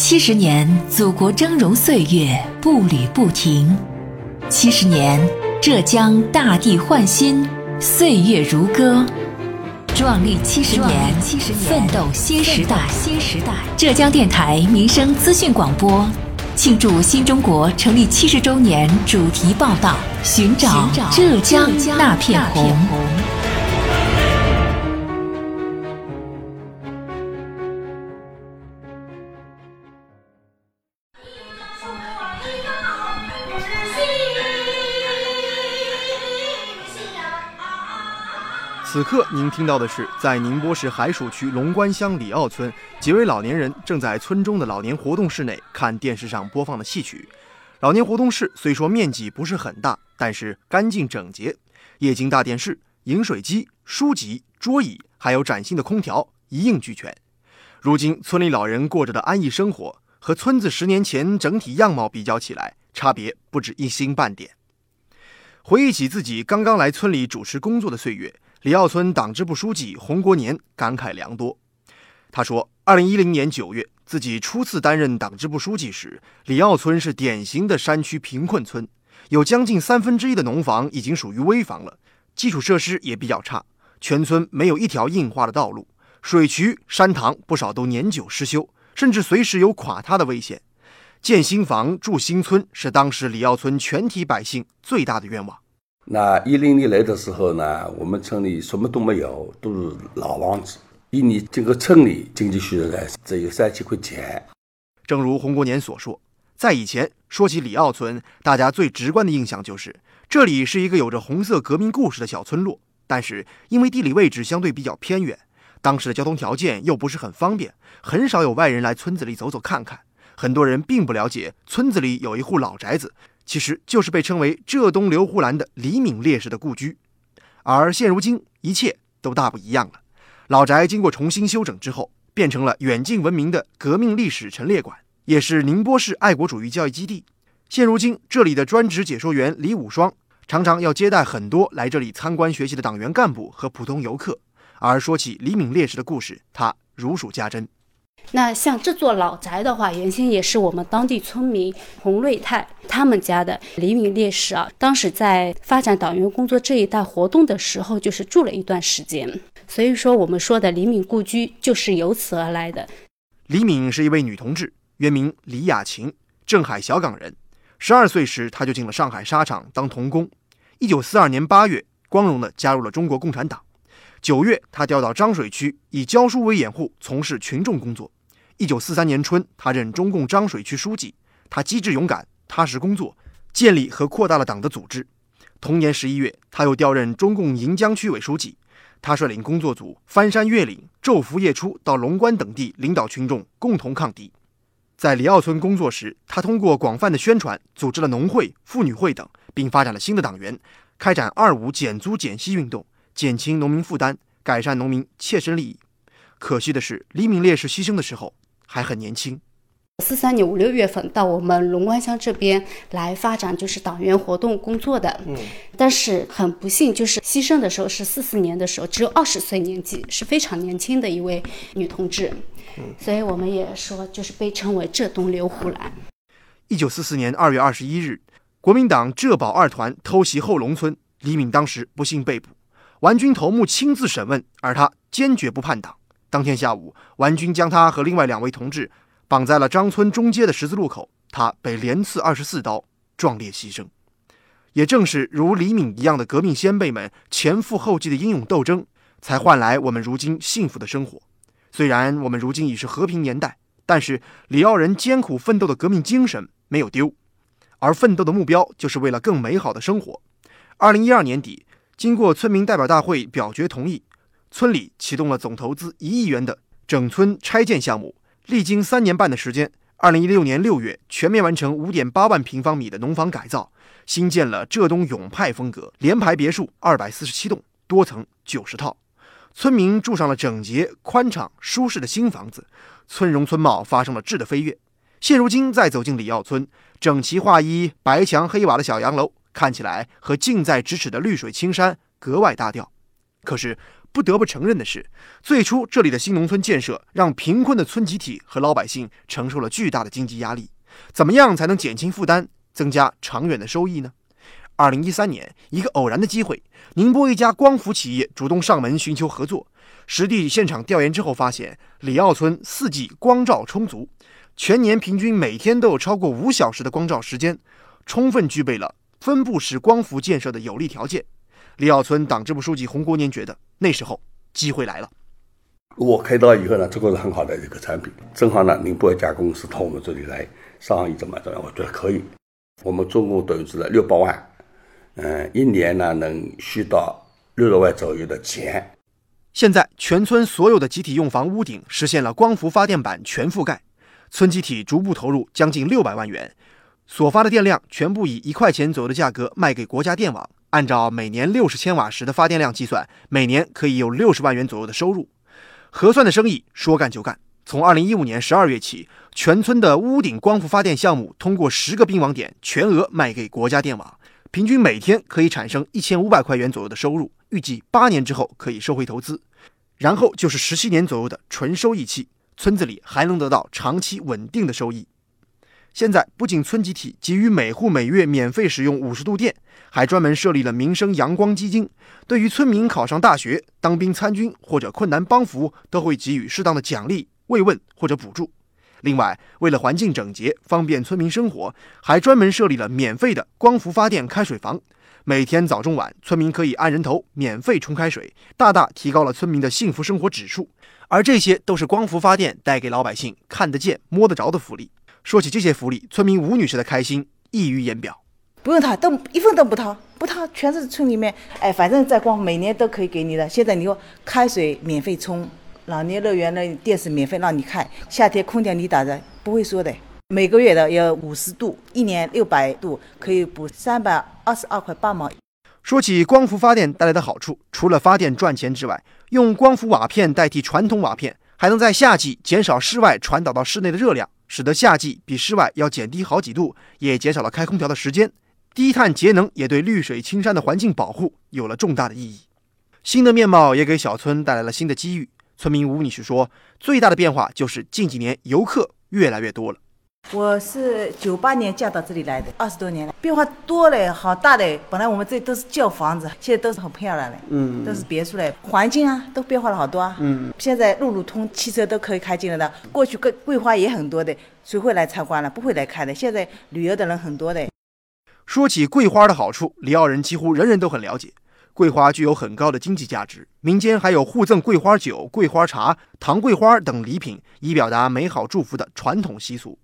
七十年，祖国峥嵘岁月步履不停；七十年，浙江大地焕新，岁月如歌。壮丽七十年，奋斗新时代。新时代，浙江电台民生资讯广播庆祝新中国成立七十周年主题报道：寻找浙江那片红。此刻您听到的是在宁波市海曙区龙关乡李坳村，几位老年人正在村中的老年活动室内看电视上播放的戏曲。老年活动室虽说面积不是很大，但是干净整洁，液晶大电视、饮水机、书籍、桌椅，还有崭新的空调，一应俱全。如今村里老人过着的安逸生活，和村子十年前整体样貌比较起来，差别不止一星半点。回忆起自己刚刚来村里主持工作的岁月。李坳村党支部书记洪国年感慨良多。他说：“二零一零年九月，自己初次担任党支部书记时，李坳村是典型的山区贫困村，有将近三分之一的农房已经属于危房了，基础设施也比较差，全村没有一条硬化的道路，水渠、山塘不少都年久失修，甚至随时有垮塌的危险。建新房、住新村是当时李坳村全体百姓最大的愿望。”那一零年来的时候呢，我们村里什么都没有，都是老房子。一年这个村里经济收入呢，只有三千块钱。正如洪国年所说，在以前说起李坳村，大家最直观的印象就是这里是一个有着红色革命故事的小村落。但是因为地理位置相对比较偏远，当时的交通条件又不是很方便，很少有外人来村子里走走看看。很多人并不了解村子里有一户老宅子。其实就是被称为浙东刘胡兰的李敏烈士的故居，而现如今一切都大不一样了。老宅经过重新修整之后，变成了远近闻名的革命历史陈列馆，也是宁波市爱国主义教育基地。现如今，这里的专职解说员李武双常常要接待很多来这里参观学习的党员干部和普通游客。而说起李敏烈士的故事，他如数家珍。那像这座老宅的话，原先也是我们当地村民洪瑞泰他们家的李敏烈士啊。当时在发展党员工作这一带活动的时候，就是住了一段时间。所以说，我们说的李敏故居就是由此而来的。李敏是一位女同志，原名李雅琴，镇海小港人。十二岁时，她就进了上海纱厂当童工。一九四二年八月，光荣地加入了中国共产党。九月，他调到漳水区，以教书为掩护，从事群众工作。一九四三年春，他任中共漳水区书记。他机智勇敢、踏实工作，建立和扩大了党的组织。同年十一月，他又调任中共盈江区委书记。他率领工作组翻山越岭、昼伏夜出，到龙关等地领导群众共同抗敌。在李奥村工作时，他通过广泛的宣传，组织了农会、妇女会等，并发展了新的党员，开展“二五”减租减息运动，减轻农民负担，改善农民切身利益。可惜的是，李敏烈士牺牲的时候。还很年轻，四三年五六月份到我们龙湾乡这边来发展，就是党员活动工作的。嗯，但是很不幸，就是牺牲的时候是四四年的时候，只有二十岁年纪，是非常年轻的一位女同志。嗯，所以我们也说，就是被称为浙东刘胡兰。一九四四年二月二十一日，国民党浙保二团偷袭后龙村，李敏当时不幸被捕，顽军头目亲自审问，而他坚决不叛党。当天下午，顽军将他和另外两位同志绑在了张村中街的十字路口，他被连刺二十四刀，壮烈牺牲。也正是如李敏一样的革命先辈们前赴后继的英勇斗争，才换来我们如今幸福的生活。虽然我们如今已是和平年代，但是李奥人艰苦奋斗的革命精神没有丢，而奋斗的目标就是为了更美好的生活。二零一二年底，经过村民代表大会表决同意。村里启动了总投资一亿元的整村拆建项目，历经三年半的时间，二零一六年六月全面完成五点八万平方米的农房改造，新建了浙东永派风格联排别墅二百四十七栋，多层九十套，村民住上了整洁、宽敞、舒适的新房子，村容村貌发生了质的飞跃。现如今再走进李耀村，整齐划一、白墙黑瓦的小洋楼，看起来和近在咫尺的绿水青山格外搭调。可是，不得不承认的是，最初这里的新农村建设让贫困的村集体和老百姓承受了巨大的经济压力。怎么样才能减轻负担，增加长远的收益呢？二零一三年，一个偶然的机会，宁波一家光伏企业主动上门寻求合作。实地现场调研之后发现，里奥村四季光照充足，全年平均每天都有超过五小时的光照时间，充分具备了分布式光伏建设的有利条件。里奥村党支部书记洪国年觉得，那时候机会来了。我开刀以后呢，这个是很好的一个产品，正好呢，宁波一家公司到我们这里来上一种买单，我觉得可以。我们总共投资了六百万，嗯，一年呢能续到六十万左右的钱。现在全村所有的集体用房屋顶实现了光伏发电板全覆盖，村集体逐步投入将近六百万元，所发的电量全部以一块钱左右的价格卖给国家电网，按照每年六十千瓦时的发电量计算，每年可以有六十万元左右的收入。核算的生意说干就干，从二零一五年十二月起，全村的屋顶光伏发电项目通过十个并网点全额卖给国家电网，平均每天可以产生一千五百块元左右的收入，预计八年之后可以收回投资。然后就是十七年左右的纯收益期，村子里还能得到长期稳定的收益。现在不仅村集体给予每户每月免费使用五十度电，还专门设立了民生阳光基金，对于村民考上大学、当兵参军或者困难帮扶，都会给予适当的奖励、慰问或者补助。另外，为了环境整洁、方便村民生活，还专门设立了免费的光伏发电开水房。每天早中晚，村民可以按人头免费冲开水，大大提高了村民的幸福生活指数。而这些都是光伏发电带给老百姓看得见、摸得着的福利。说起这些福利，村民吴女士的开心溢于言表。不用掏，都一分都不掏，不掏，全是村里面。哎，反正在光每年都可以给你的。现在你说开水免费冲，老年乐园的电视免费让你看，夏天空调你打着不会说的。每个月的要五十度，一年六百度，可以补三百二十二块八毛。说起光伏发电带来的好处，除了发电赚钱之外，用光伏瓦片代替传统瓦片，还能在夏季减少室外传导到室内的热量，使得夏季比室外要减低好几度，也减少了开空调的时间。低碳节能也对绿水青山的环境保护有了重大的意义。新的面貌也给小村带来了新的机遇。村民吴女士说：“最大的变化就是近几年游客越来越多了。”我是九八年嫁到这里来的，二十多年了，变化多嘞，好大嘞。本来我们这都是旧房子，现在都是很漂亮嘞，嗯，都是别墅嘞，环境啊都变化了好多啊，嗯，现在路路通，汽车都可以开进来了。过去桂桂花也很多的，谁会来参观了？不会来看的。现在旅游的人很多的。说起桂花的好处，里奥人几乎人人都很了解。桂花具有很高的经济价值，民间还有互赠桂花酒、桂花茶、糖桂花等礼品，以表达美好祝福的传统习俗。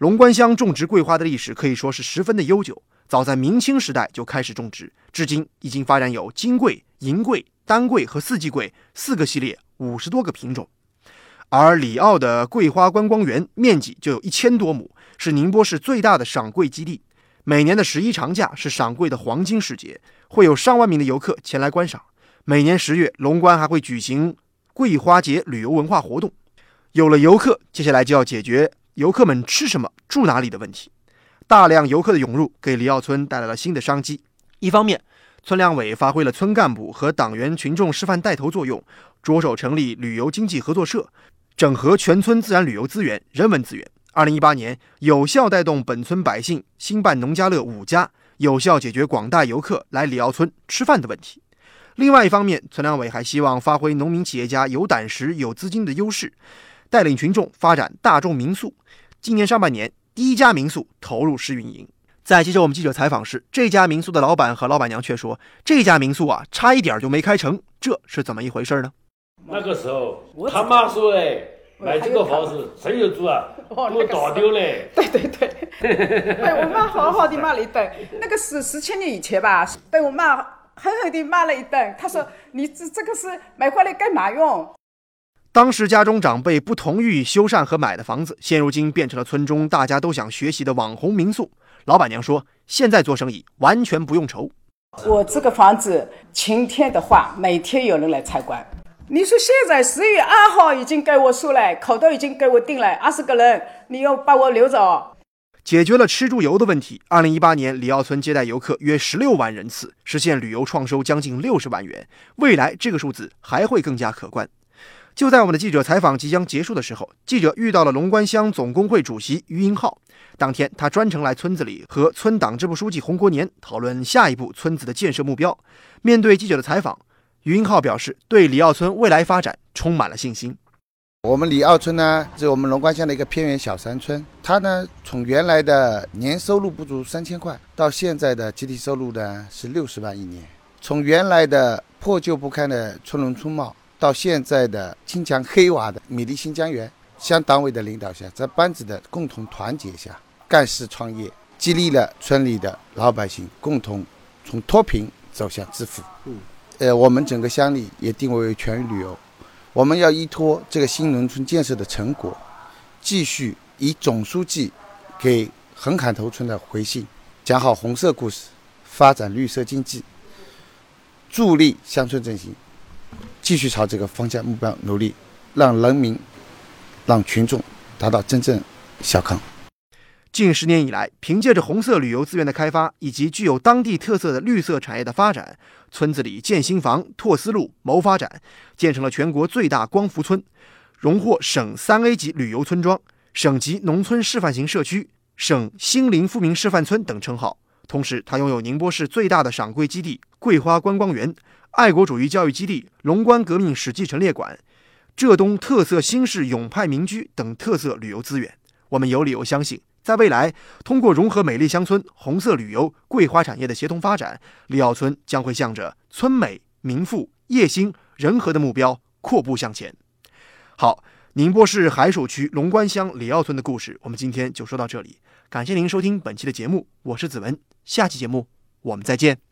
龙关乡种植桂花的历史可以说是十分的悠久，早在明清时代就开始种植，至今已经发展有金桂、银桂、丹桂和四季桂四个系列，五十多个品种。而里奥的桂花观光园面积就有一千多亩，是宁波市最大的赏桂基地。每年的十一长假是赏桂的黄金时节，会有上万名的游客前来观赏。每年十月，龙关还会举行桂花节旅游文化活动。有了游客，接下来就要解决。游客们吃什么、住哪里的问题，大量游客的涌入给里奥村带来了新的商机。一方面，村两委发挥了村干部和党员群众示范带头作用，着手成立旅游经济合作社，整合全村自然旅游资源、人文资源。二零一八年，有效带动本村百姓兴办农家乐五家，有效解决广大游客来里奥村吃饭的问题。另外一方面，村两委还希望发挥农民企业家有胆识、有资金的优势。带领群众发展大众民宿。今年上半年，第一家民宿投入试运营。在接受我们记者采访时，这家民宿的老板和老板娘却说：“这家民宿啊，差一点就没开成，这是怎么一回事呢？”那个时候，他妈说：“哎，买这个房子谁有住啊？都倒丢嘞。”对对对，被我妈好好的骂了一顿。那个是十七年以前吧，被我妈狠狠的骂了一顿。她说：“你这这个是买回来干嘛用？”当时家中长辈不同意修缮和买的房子，现如今变成了村中大家都想学习的网红民宿。老板娘说：“现在做生意完全不用愁。我这个房子晴天的话，每天有人来参观。你说现在十月二号已经给我说了，口都已经给我定了二十个人，你要把我留着。”解决了吃住游的问题。二零一八年，李奥村接待游客约十六万人次，实现旅游创收将近六十万元。未来这个数字还会更加可观。就在我们的记者采访即将结束的时候，记者遇到了龙关乡总工会主席于英浩。当天，他专程来村子里和村党支部书记洪国年讨论下一步村子的建设目标。面对记者的采访，于英浩表示对李奥村未来发展充满了信心。我们李奥村呢，是我们龙关乡的一个偏远小山村。它呢，从原来的年收入不足三千块，到现在的集体收入呢是六十万一年。从原来的破旧不堪的村容村貌。到现在的金墙黑瓦的米粒新疆园，乡党委的领导下，在班子的共同团结下，干事创业，激励了村里的老百姓共同从脱贫走向致富。嗯，呃，我们整个乡里也定位为全域旅游，我们要依托这个新农村建设的成果，继续以总书记给横坎头村的回信，讲好红色故事，发展绿色经济，助力乡村振兴。继续朝这个方向目标努力，让人民、让群众达到真正小康。近十年以来，凭借着红色旅游资源的开发以及具有当地特色的绿色产业的发展，村子里建新房、拓思路、谋发展，建成了全国最大光伏村，荣获省三 A 级旅游村庄、省级农村示范型社区、省新林富民示范村等称号。同时，它拥有宁波市最大的赏桂基地——桂花观光园。爱国主义教育基地、龙关革命史迹陈列馆、浙东特色新式永派民居等特色旅游资源，我们有理由相信，在未来，通过融合美丽乡村、红色旅游、桂花产业的协同发展，李奥村将会向着村美、民富、业兴、人和的目标阔步向前。好，宁波市海曙区龙关乡李奥村的故事，我们今天就说到这里。感谢您收听本期的节目，我是子文，下期节目我们再见。